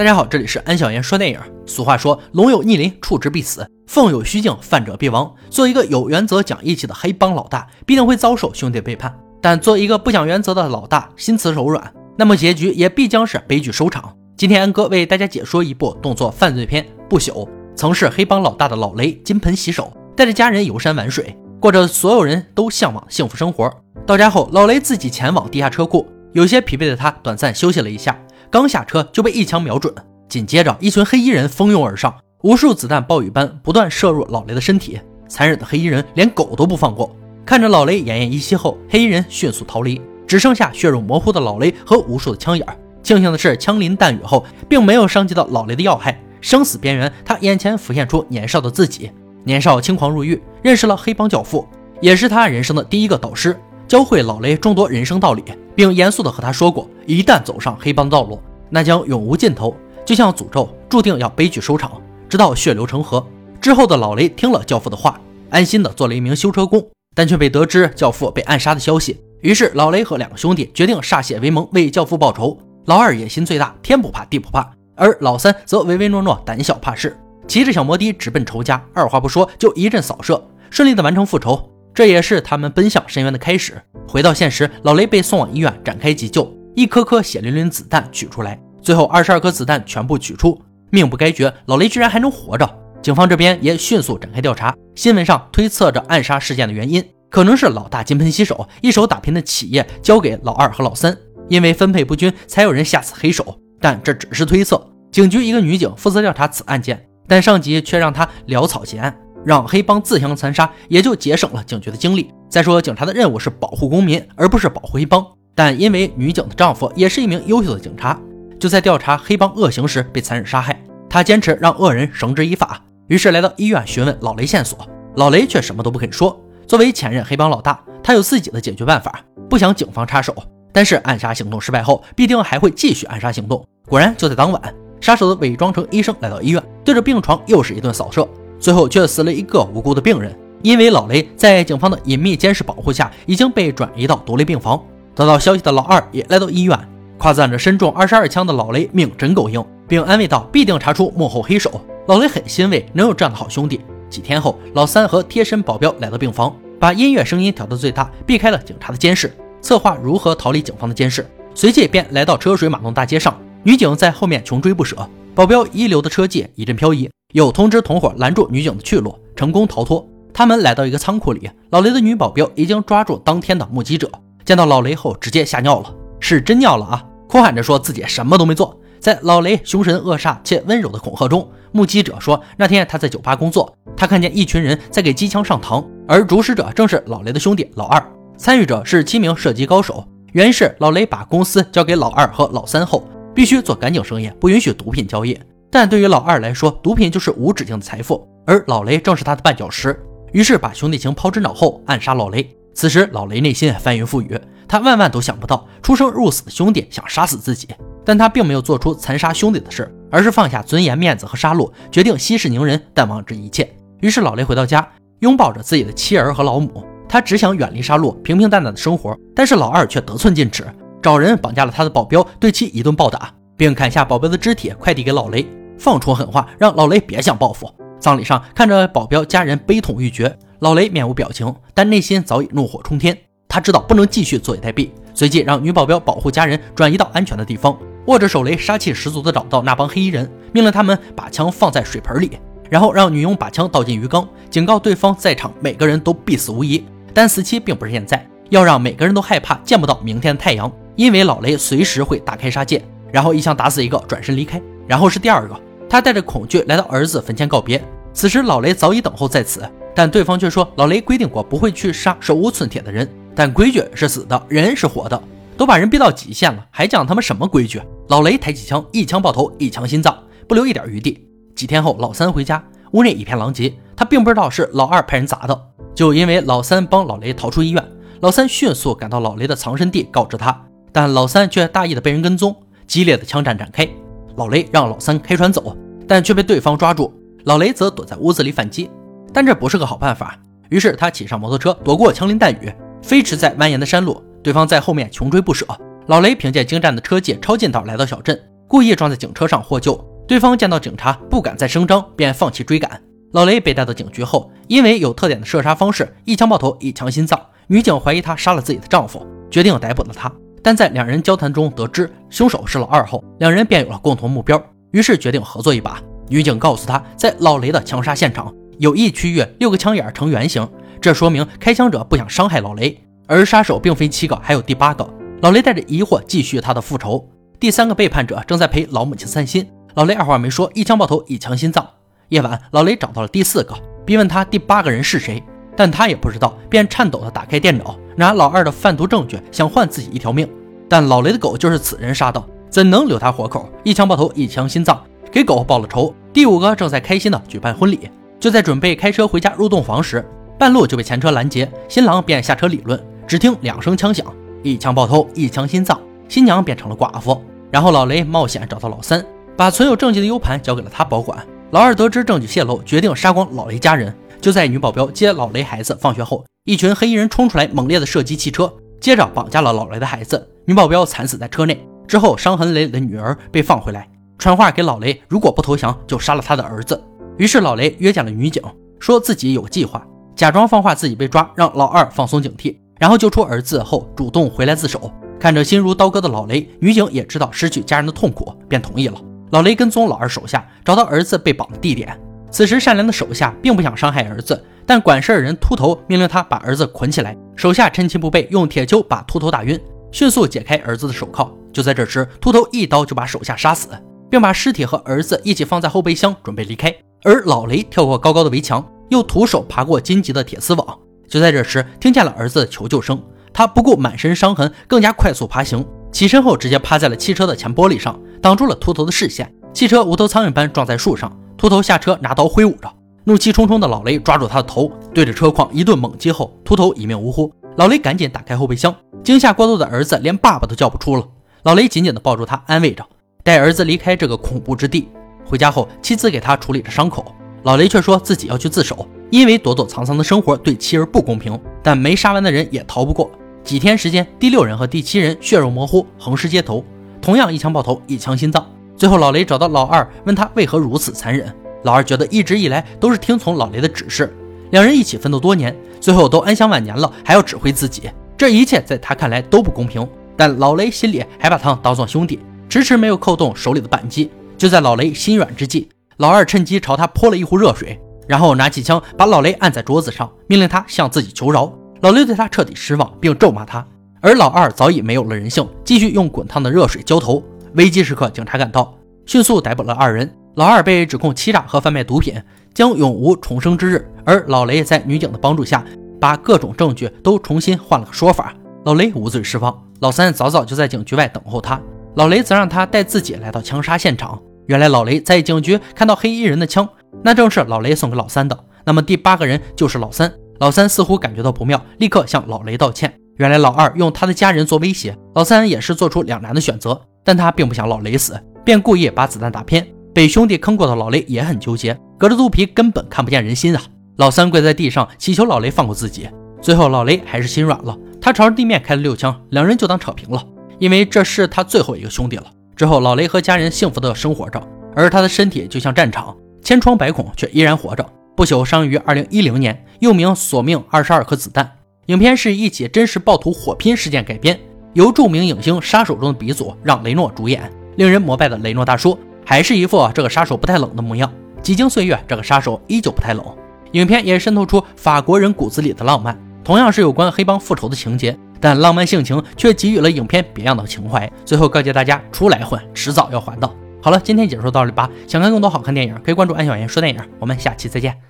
大家好，这里是安小言说电影。俗话说，龙有逆鳞，触之必死；凤有虚境，犯者必亡。做一个有原则、讲义气的黑帮老大，必定会遭受兄弟背叛；但做一个不讲原则的老大，心慈手软，那么结局也必将是悲剧收场。今天安哥为大家解说一部动作犯罪片《不朽》。曾是黑帮老大的老雷，金盆洗手，带着家人游山玩水，过着所有人都向往的幸福生活。到家后，老雷自己前往地下车库，有些疲惫的他短暂休息了一下。刚下车就被一枪瞄准，紧接着一群黑衣人蜂拥而上，无数子弹暴雨般不断射入老雷的身体。残忍的黑衣人连狗都不放过，看着老雷奄奄一息后，黑衣人迅速逃离，只剩下血肉模糊的老雷和无数的枪眼。庆幸的是，枪林弹雨后并没有伤及到老雷的要害。生死边缘，他眼前浮现出年少的自己。年少轻狂入狱，认识了黑帮教父，也是他人生的第一个导师，教会老雷众多人生道理。并严肃地和他说过，一旦走上黑帮道路，那将永无尽头，就像诅咒，注定要悲剧收场，直到血流成河。之后的老雷听了教父的话，安心地做了一名修车工，但却被得知教父被暗杀的消息。于是老雷和两个兄弟决定歃血为盟，为教父报仇。老二野心最大，天不怕地不怕，而老三则唯唯诺诺，胆小怕事，骑着小摩的直奔仇家，二话不说就一阵扫射，顺利的完成复仇。这也是他们奔向深渊的开始。回到现实，老雷被送往医院展开急救，一颗颗血淋淋子弹取出来，最后二十二颗子弹全部取出，命不该绝，老雷居然还能活着。警方这边也迅速展开调查，新闻上推测着暗杀事件的原因，可能是老大金盆洗手，一手打拼的企业交给老二和老三，因为分配不均才有人下此黑手。但这只是推测。警局一个女警负责调查此案件，但上级却让她潦草结案。让黑帮自相残杀，也就节省了警局的精力。再说，警察的任务是保护公民，而不是保护黑帮。但因为女警的丈夫也是一名优秀的警察，就在调查黑帮恶行时被残忍杀害。他坚持让恶人绳之以法，于是来到医院询问老雷线索。老雷却什么都不肯说。作为前任黑帮老大，他有自己的解决办法，不想警方插手。但是暗杀行动失败后，必定还会继续暗杀行动。果然，就在当晚，杀手伪装成医生来到医院，对着病床又是一顿扫射。最后却死了一个无辜的病人，因为老雷在警方的隐秘监视保护下，已经被转移到独立病房。得到消息的老二也来到医院，夸赞着身中二十二枪的老雷命真够硬，并安慰道必定查出幕后黑手。老雷很欣慰能有这样的好兄弟。几天后，老三和贴身保镖来到病房，把音乐声音调到最大，避开了警察的监视，策划如何逃离警方的监视。随即便来到车水马龙大街上，女警在后面穷追不舍，保镖遗留的车技一阵漂移。又通知同伙拦住女警的去路，成功逃脱。他们来到一个仓库里，老雷的女保镖已经抓住当天的目击者，见到老雷后直接吓尿了，是真尿了啊！哭喊着说自己什么都没做。在老雷凶神恶煞且温柔的恐吓中，目击者说那天他在酒吧工作，他看见一群人在给机枪上膛，而主使者正是老雷的兄弟老二，参与者是七名射击高手。原因是老雷把公司交给老二和老三后，必须做干净生意，不允许毒品交易。但对于老二来说，毒品就是无止境的财富，而老雷正是他的绊脚石。于是把兄弟情抛之脑后，暗杀老雷。此时老雷内心翻云覆雨，他万万都想不到出生入死的兄弟想杀死自己，但他并没有做出残杀兄弟的事，而是放下尊严、面子和杀戮，决定息事宁人，淡忘这一切。于是老雷回到家，拥抱着自己的妻儿和老母，他只想远离杀戮，平平淡淡的生活。但是老二却得寸进尺，找人绑架了他的保镖，对其一顿暴打，并砍下保镖的肢体，快递给老雷。放出狠话，让老雷别想报复。葬礼上，看着保镖家人悲痛欲绝，老雷面无表情，但内心早已怒火冲天。他知道不能继续坐以待毙，随即让女保镖保护家人，转移到安全的地方。握着手雷，杀气十足地找到那帮黑衣人，命令他们把枪放在水盆里，然后让女佣把枪倒进鱼缸，警告对方在场每个人都必死无疑。但死期并不是现在，要让每个人都害怕见不到明天的太阳，因为老雷随时会大开杀戒，然后一枪打死一个，转身离开。然后是第二个。他带着恐惧来到儿子坟前告别，此时老雷早已等候在此，但对方却说老雷规定过不会去杀手无寸铁的人，但规矩是死的，人是活的，都把人逼到极限了，还讲他们什么规矩？老雷抬起枪，一枪爆头，一枪心脏，不留一点余地。几天后，老三回家，屋内一片狼藉，他并不知道是老二派人砸的，就因为老三帮老雷逃出医院，老三迅速赶到老雷的藏身地，告知他，但老三却大意的被人跟踪，激烈的枪战展开。老雷让老三开船走，但却被对方抓住。老雷则躲在屋子里反击，但这不是个好办法。于是他骑上摩托车，躲过枪林弹雨，飞驰在蜿蜒的山路。对方在后面穷追不舍。老雷凭借精湛的车技，抄近道来到小镇，故意撞在警车上获救。对方见到警察不敢再声张，便放弃追赶。老雷被带到警局后，因为有特点的射杀方式，一枪爆头，一枪心脏。女警怀疑他杀了自己的丈夫，决定逮捕了他。但在两人交谈中得知凶手是老二后，两人便有了共同目标，于是决定合作一把。女警告诉他，在老雷的枪杀现场有一区域六个枪眼呈圆形，这说明开枪者不想伤害老雷，而杀手并非七个，还有第八个。老雷带着疑惑继续他的复仇。第三个背叛者正在陪老母亲散心。老雷二话没说，一枪爆头，一枪心脏。夜晚，老雷找到了第四个，逼问他第八个人是谁，但他也不知道，便颤抖地打开电脑，拿老二的贩毒证据，想换自己一条命。但老雷的狗就是此人杀的，怎能留他活口？一枪爆头，一枪心脏，给狗报了仇。第五个正在开心地举办婚礼，就在准备开车回家入洞房时，半路就被前车拦截，新郎便下车理论。只听两声枪响，一枪爆头，一枪心脏，新娘变成了寡妇。然后老雷冒险找到老三。把存有证据的 U 盘交给了他保管。老二得知证据泄露，决定杀光老雷家人。就在女保镖接老雷孩子放学后，一群黑衣人冲出来，猛烈的射击汽车，接着绑架了老雷的孩子。女保镖惨死在车内。之后，伤痕累累的女儿被放回来，传话给老雷，如果不投降，就杀了他的儿子。于是老雷约见了女警，说自己有计划，假装放话自己被抓，让老二放松警惕，然后救出儿子后主动回来自首。看着心如刀割的老雷，女警也知道失去家人的痛苦，便同意了。老雷跟踪老二手下，找到儿子被绑的地点。此时，善良的手下并不想伤害儿子，但管事儿人秃头命令他把儿子捆起来。手下趁其不备，用铁锹把秃头打晕，迅速解开儿子的手铐。就在这时，秃头一刀就把手下杀死，并把尸体和儿子一起放在后备箱，准备离开。而老雷跳过高高的围墙，又徒手爬过荆棘的铁丝网。就在这时，听见了儿子的求救声，他不顾满身伤痕，更加快速爬行。起身后，直接趴在了汽车的前玻璃上，挡住了秃头的视线。汽车无头苍蝇般撞在树上，秃头下车拿刀挥舞着。怒气冲冲的老雷抓住他的头，对着车筐一顿猛击后，秃头一命呜呼。老雷赶紧打开后备箱，惊吓过度的儿子连爸爸都叫不出了。老雷紧紧地抱住他，安慰着，带儿子离开这个恐怖之地。回家后，妻子给他处理着伤口，老雷却说自己要去自首，因为躲躲藏藏的生活对妻儿不公平。但没杀完的人也逃不过。几天时间，第六人和第七人血肉模糊，横尸街头，同样一枪爆头，一枪心脏。最后，老雷找到老二，问他为何如此残忍。老二觉得一直以来都是听从老雷的指示，两人一起奋斗多年，最后都安享晚年了，还要指挥自己，这一切在他看来都不公平。但老雷心里还把他当做兄弟，迟迟没有扣动手里的扳机。就在老雷心软之际，老二趁机朝他泼了一壶热水，然后拿起枪把老雷按在桌子上，命令他向自己求饶。老雷对他彻底失望，并咒骂他，而老二早已没有了人性，继续用滚烫的热水浇头。危机时刻，警察赶到，迅速逮捕了二人。老二被指控欺诈和贩卖毒品，将永无重生之日。而老雷在女警的帮助下，把各种证据都重新换了个说法。老雷无罪释放。老三早早就在警局外等候他，老雷则让他带自己来到枪杀现场。原来老雷在警局看到黑衣人的枪，那正是老雷送给老三的。那么第八个人就是老三。老三似乎感觉到不妙，立刻向老雷道歉。原来老二用他的家人做威胁，老三也是做出两难的选择，但他并不想老雷死，便故意把子弹打偏。被兄弟坑过的老雷也很纠结，隔着肚皮根本看不见人心啊！老三跪在地上祈求老雷放过自己。最后老雷还是心软了，他朝着地面开了六枪，两人就当扯平了，因为这是他最后一个兄弟了。之后老雷和家人幸福的生活着，而他的身体就像战场，千疮百孔却依然活着。不朽生于二零一零年，又名《索命二十二颗子弹》。影片是一起真实暴徒火拼事件改编，由著名影星《杀手》中的鼻祖让·雷诺主演。令人膜拜的雷诺大叔，还是一副这个杀手不太冷的模样。几经岁月，这个杀手依旧不太冷。影片也渗透出法国人骨子里的浪漫，同样是有关黑帮复仇的情节，但浪漫性情却给予了影片别样的情怀。最后告诫大家：出来混，迟早要还的。好了，今天解说到这里吧。想看更多好看电影，可以关注安小言说电影。我们下期再见。